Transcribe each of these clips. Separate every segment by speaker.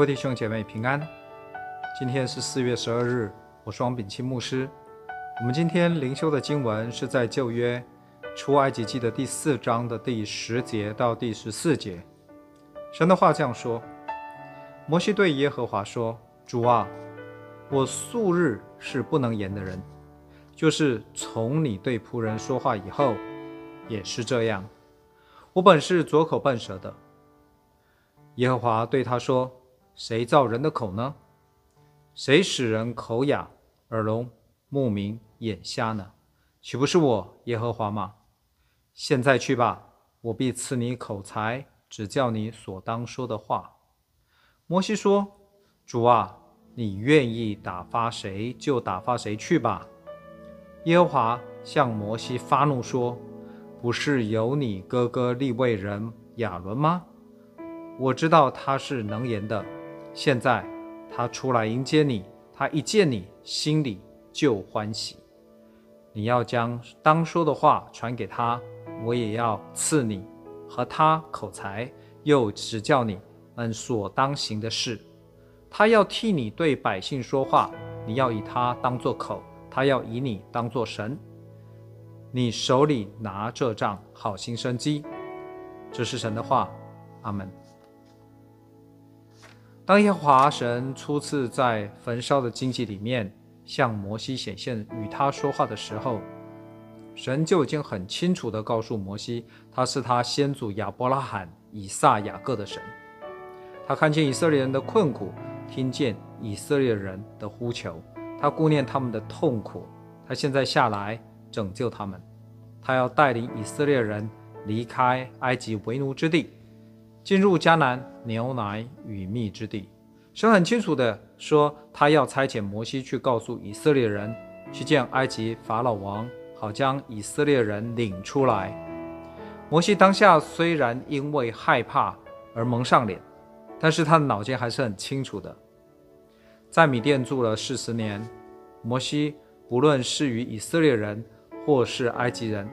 Speaker 1: 位弟兄姐妹平安，今天是四月十二日，我是王炳钦牧师。我们今天灵修的经文是在旧约出埃及记的第四章的第十节到第十四节。神的话这样说：摩西对耶和华说：“主啊，我素日是不能言的人，就是从你对仆人说话以后，也是这样。我本是拙口笨舌的。”耶和华对他说：“谁造人的口呢？谁使人口哑、耳聋、目明、眼瞎呢？岂不是我耶和华吗？现在去吧，我必赐你口才，指教你所当说的话。”摩西说：“主啊，你愿意打发谁就打发谁去吧。”耶和华向摩西发怒说：“不是有你哥哥利未人亚伦吗？”我知道他是能言的，现在他出来迎接你，他一见你，心里就欢喜。你要将当说的话传给他，我也要赐你和他口才，又指教你们所当行的事。他要替你对百姓说话，你要以他当作口，他要以你当作神。你手里拿这杖，好行神迹。这是神的话，阿门。当耶和华神初次在焚烧的荆棘里面向摩西显现，与他说话的时候，神就已经很清楚地告诉摩西，他是他先祖亚伯拉罕、以撒、雅各的神。他看见以色列人的困苦，听见以色列人的呼求，他顾念他们的痛苦。他现在下来拯救他们，他要带领以色列人离开埃及为奴之地。进入迦南牛奶与蜜之地，神很清楚地说，他要差遣摩西去告诉以色列人，去见埃及法老王，好将以色列人领出来。摩西当下虽然因为害怕而蒙上脸，但是他的脑筋还是很清楚的。在米甸住了四十年，摩西不论是与以色列人或是埃及人，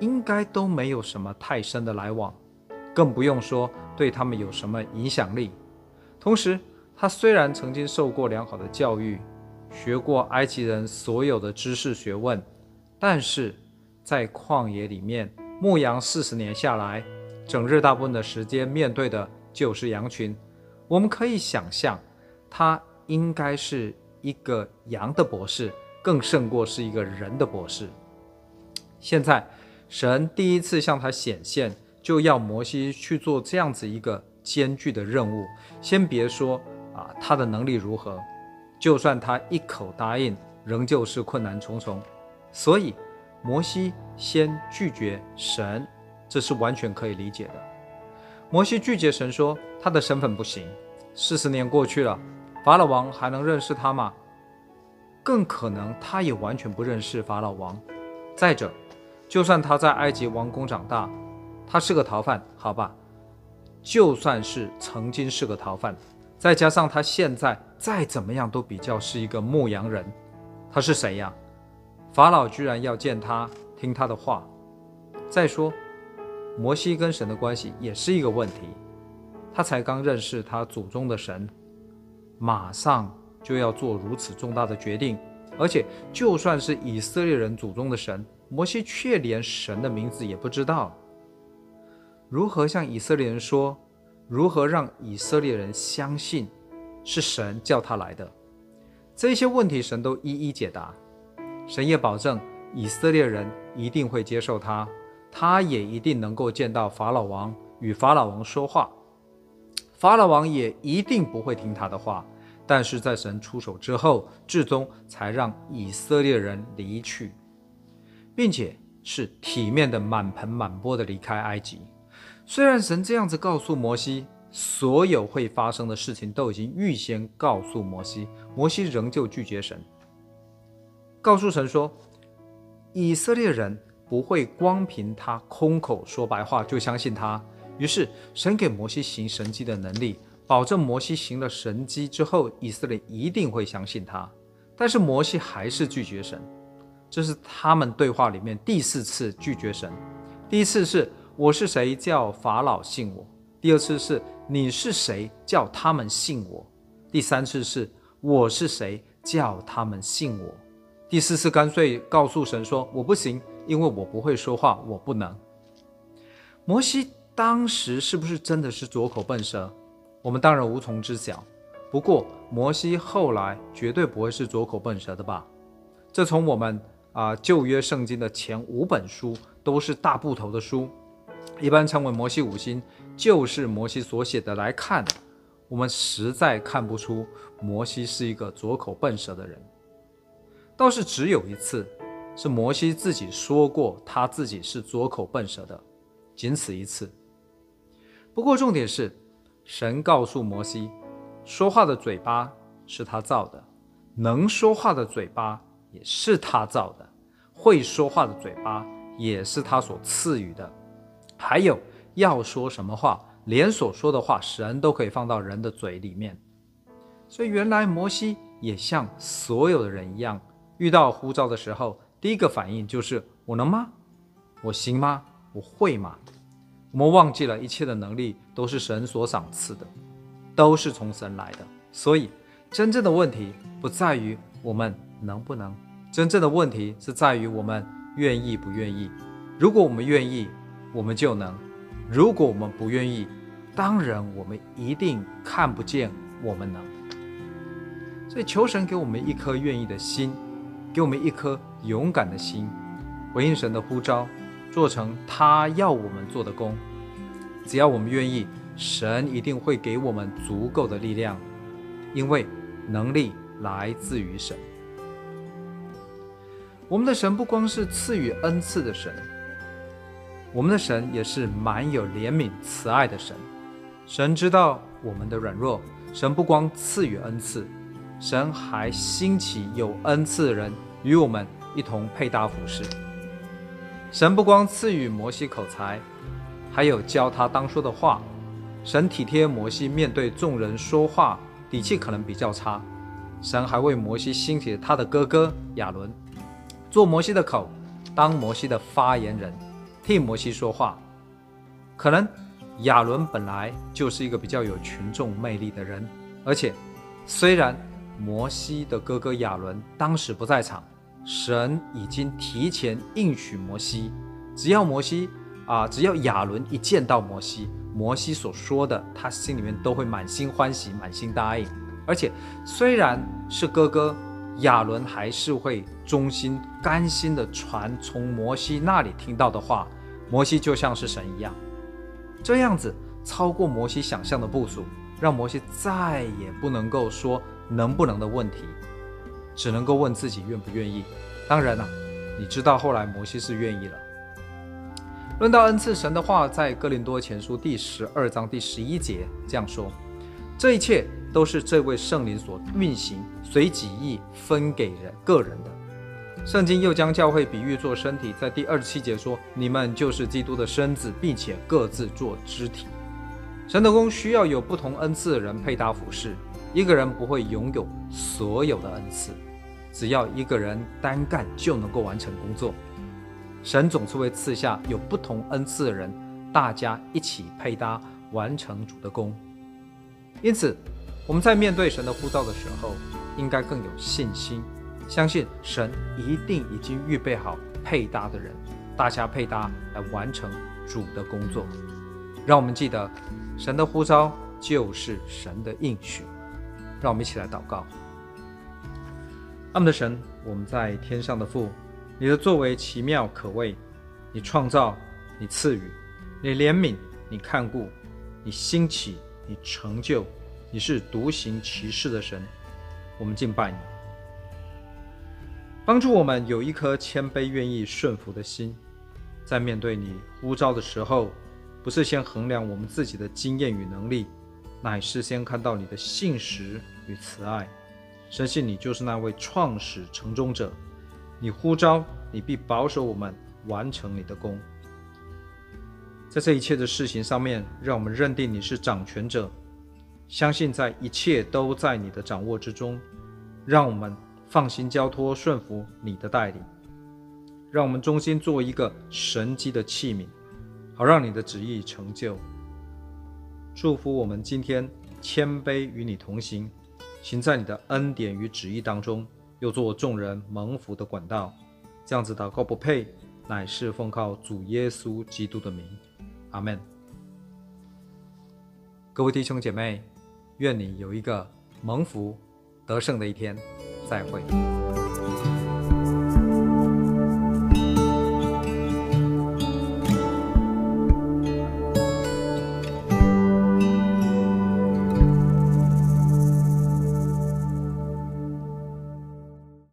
Speaker 1: 应该都没有什么太深的来往。更不用说对他们有什么影响力。同时，他虽然曾经受过良好的教育，学过埃及人所有的知识学问，但是在旷野里面牧羊四十年下来，整日大部分的时间面对的就是羊群。我们可以想象，他应该是一个羊的博士，更胜过是一个人的博士。现在，神第一次向他显现。就要摩西去做这样子一个艰巨的任务。先别说啊，他的能力如何，就算他一口答应，仍旧是困难重重。所以，摩西先拒绝神，这是完全可以理解的。摩西拒绝神说，他的身份不行。四十年过去了，法老王还能认识他吗？更可能，他也完全不认识法老王。再者，就算他在埃及王宫长大。他是个逃犯，好吧，就算是曾经是个逃犯，再加上他现在再怎么样都比较是一个牧羊人，他是谁呀？法老居然要见他，听他的话。再说，摩西跟神的关系也是一个问题，他才刚认识他祖宗的神，马上就要做如此重大的决定，而且就算是以色列人祖宗的神，摩西却连神的名字也不知道。如何向以色列人说？如何让以色列人相信是神叫他来的？这些问题，神都一一解答。神也保证以色列人一定会接受他，他也一定能够见到法老王，与法老王说话。法老王也一定不会听他的话。但是在神出手之后，至终才让以色列人离去，并且是体面的满盆满钵的离开埃及。虽然神这样子告诉摩西，所有会发生的事情都已经预先告诉摩西，摩西仍旧拒绝神，告诉神说，以色列人不会光凭他空口说白话就相信他。于是神给摩西行神迹的能力，保证摩西行了神迹之后，以色列一定会相信他。但是摩西还是拒绝神，这是他们对话里面第四次拒绝神，第一次是。我是谁？叫法老信我。第二次是你是谁叫他们信我？第三次是我是谁叫他们信我？第四次干脆告诉神说我不行，因为我不会说话，我不能。摩西当时是不是真的是左口笨舌？我们当然无从知晓。不过摩西后来绝对不会是左口笨舌的吧？这从我们啊、旧约圣经的前五本书都是大部头的书，一般称为摩西五经，就是摩西所写的来看，我们实在看不出摩西是一个拙口笨舌的人。倒是只有一次，是摩西自己说过他自己是拙口笨舌的，仅此一次。不过重点是，神告诉摩西，说话的嘴巴是他造的，能说话的嘴巴也是他造的，会说话的嘴巴也是他所赐予的。还有要说什么话，连所说的话，神都可以放到人的嘴里面。所以原来摩西也像所有的人一样。遇到呼召的时候，第一个反应就是：我能吗？我行吗？我会吗？我们忘记了一切的能力都是神所赏赐的，都是从神来的。所以，真正的问题不在于我们能不能，真正的问题是在于我们愿意不愿意。如果我们愿意，我们就能；如果我们不愿意，当然我们一定看不见我们能。所以，求神给我们一颗愿意的心。给我们一颗勇敢的心，回应神的呼召，做成他要我们做的工。只要我们愿意，神一定会给我们足够的力量，因为能力来自于神。我们的神不光是赐予恩赐的神，我们的神也是满有怜悯慈爱的神。神知道我们的软弱，神不光赐予恩赐，神还兴起有恩赐的人。与我们一同配搭服侍。神不光赐予摩西口才，还有教他当说的话。神体贴摩西面对众人说话底气可能比较差，神还为摩西兴起他的哥哥亚伦，做摩西的口，当摩西的发言人，替摩西说话。可能亚伦本来就是一个比较有群众魅力的人，而且虽然摩西的哥哥亚伦当时不在场。神已经提前应许摩西，只要摩西啊，只要亚伦一见到摩西，摩西所说的，他心里面都会满心欢喜，满心答应。而且虽然是哥哥，亚伦还是会忠心甘心的传从摩西那里听到的话。摩西就像是神一样，这样子超过摩西想象的部署，让摩西再也不能够说能不能的问题。只能够问自己愿不愿意。当然了、你知道后来摩西是愿意了。论到恩赐神的话，在哥林多前书第十二章第十一节这样说：这一切都是这位圣灵所运行，随己意分给人个人的。圣经又将教会比喻作身体，在第二十七节说：你们就是基督的身子，并且各自做肢体。神的工需要有不同恩赐的人配搭服侍。一个人不会拥有所有的恩赐，只要一个人单干就能够完成工作。神总是会赐下有不同恩赐的人，大家一起配搭完成主的工。因此，我们在面对神的呼召的时候，应该更有信心，相信神一定已经预备好配搭的人，大家配搭来完成主的工作。让我们记得，神的呼召就是神的应许。让我们一起来祷告。阿们的神，我们在天上的父，你的作为奇妙可畏，你创造，你赐予，你怜悯，你看顾，你兴起，你成就，你是独行其事的神。我们敬拜你，帮助我们有一颗谦卑、愿意顺服的心，在面对你呼召的时候，不是先衡量我们自己的经验与能力。乃是先看到你的信实与慈爱，深信你就是那位创始成终者。你呼召，你必保守我们完成你的工。在这一切的事情上面，让我们认定你是掌权者，相信在一切都在你的掌握之中。让我们放心交托，顺服你的带领。让我们衷心做一个神机的器皿，好让你的旨意成就。祝福我们今天谦卑与你同行，行在你的恩典与旨意当中，又做众人蒙福的管道。这样子祷告不配，乃是奉靠主耶稣基督的名，阿门。各位弟兄姐妹愿你有一个蒙福得胜的一天再会。